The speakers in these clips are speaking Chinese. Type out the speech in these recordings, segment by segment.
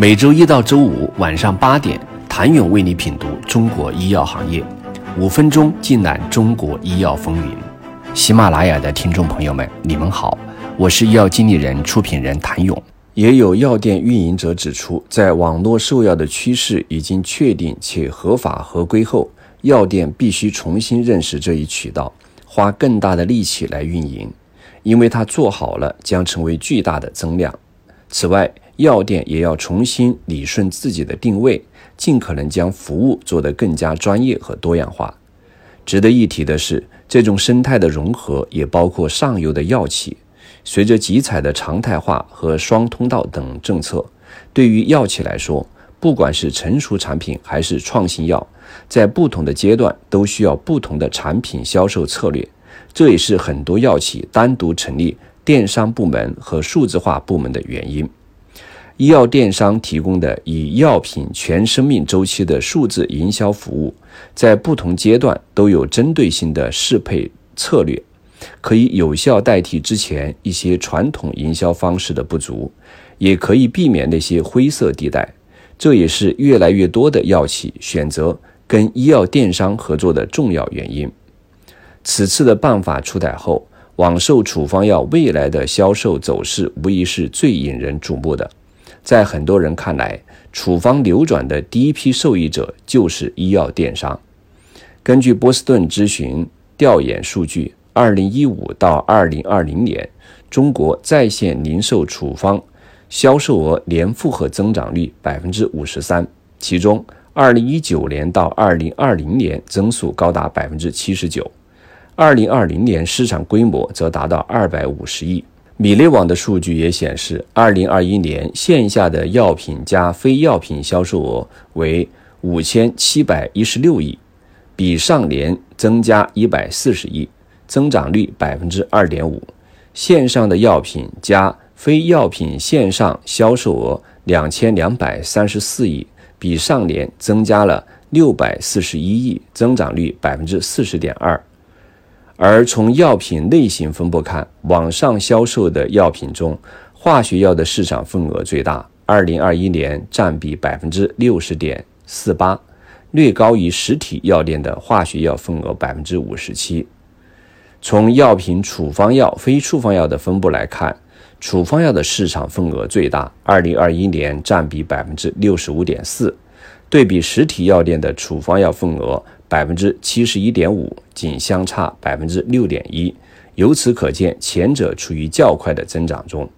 每周一到周五晚上八点，谭勇为你品读中国医药行业，五分钟尽览中国医药风云。喜马拉雅的听众朋友们，你们好，我是医药经理人、出品人谭勇。也有药店运营者指出，在网络售药的趋势已经确定且合法合规后，药店必须重新认识这一渠道，花更大的力气来运营，因为它做好了将成为巨大的增量。此外，药店也要重新理顺自己的定位，尽可能将服务做得更加专业和多样化。值得一提的是，这种生态的融合也包括上游的药企。随着集采的常态化和双通道等政策，对于药企来说，不管是成熟产品还是创新药，在不同的阶段都需要不同的产品销售策略。这也是很多药企单独成立电商部门和数字化部门的原因。医药电商提供的以药品全生命周期的数字营销服务，在不同阶段都有针对性的适配策略。可以有效代替之前一些传统营销方式的不足，也可以避免那些灰色地带。这也是越来越多的药企选择跟医药电商合作的重要原因。此次的办法出台后，网售处方药未来的销售走势无疑是最引人瞩目的。在很多人看来，处方流转的第一批受益者就是医药电商。根据波士顿咨询调研数据。二零一五到二零二零年，中国在线零售处方销售额年复合增长率百分之五十三，其中二零一九年到二零二零年增速高达百分之七十九，二零二零年市场规模则达到二百五十亿。米内网的数据也显示，二零二一年线下的药品加非药品销售额为五千七百一十六亿，比上年增加一百四十亿。增长率百分之二点五，线上的药品加非药品线上销售额两千两百三十四亿，比上年增加了六百四十一亿，增长率百分之四十点二。而从药品类型分布看，网上销售的药品中，化学药的市场份额最大，二零二一年占比百分之六十点四八，略高于实体药店的化学药份额百分之五十七。从药品处方药、非处方药的分布来看，处方药的市场份额最大，二零二一年占比百分之六十五点四，对比实体药店的处方药份额百分之七十一点五，仅相差百分之六点一。由此可见，前者处于较快的增长中。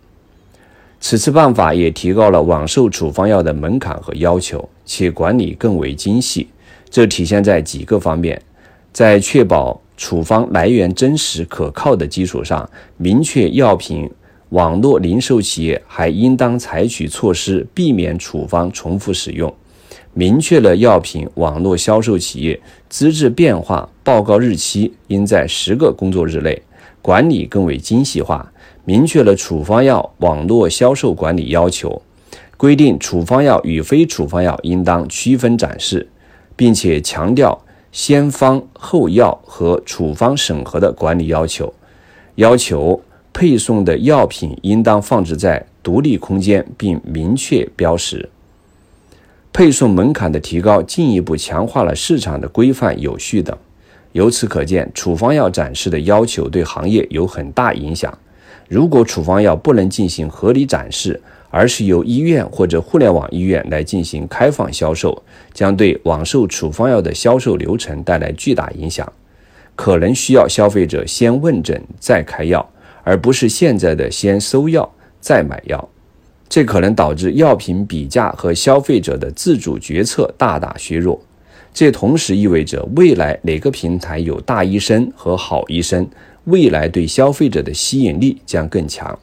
此次办法也提高了网售处方药的门槛和要求，且管理更为精细。这体现在几个方面，在确保。处方来源真实可靠的基础上，明确药品网络零售企业还应当采取措施避免处方重复使用；明确了药品网络销售企业资质变化报告日期应在十个工作日内，管理更为精细化；明确了处方药网络销售管理要求，规定处方药与非处方药应当区分展示，并且强调。先方后药和处方审核的管理要求，要求配送的药品应当放置在独立空间并明确标识。配送门槛的提高，进一步强化了市场的规范有序等。由此可见，处方药展示的要求对行业有很大影响。如果处方药不能进行合理展示，而是由医院或者互联网医院来进行开放销售，将对网售处方药的销售流程带来巨大影响，可能需要消费者先问诊再开药，而不是现在的先搜药再买药。这可能导致药品比价和消费者的自主决策大大削弱。这同时意味着，未来哪个平台有大医生和好医生，未来对消费者的吸引力将更强。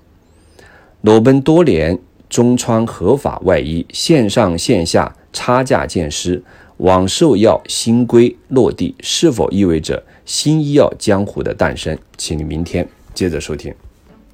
裸奔多年。中穿合法外衣线上线下差价见师，网售药新规落地，是否意味着新医药江湖的诞生？请你明天接着收听。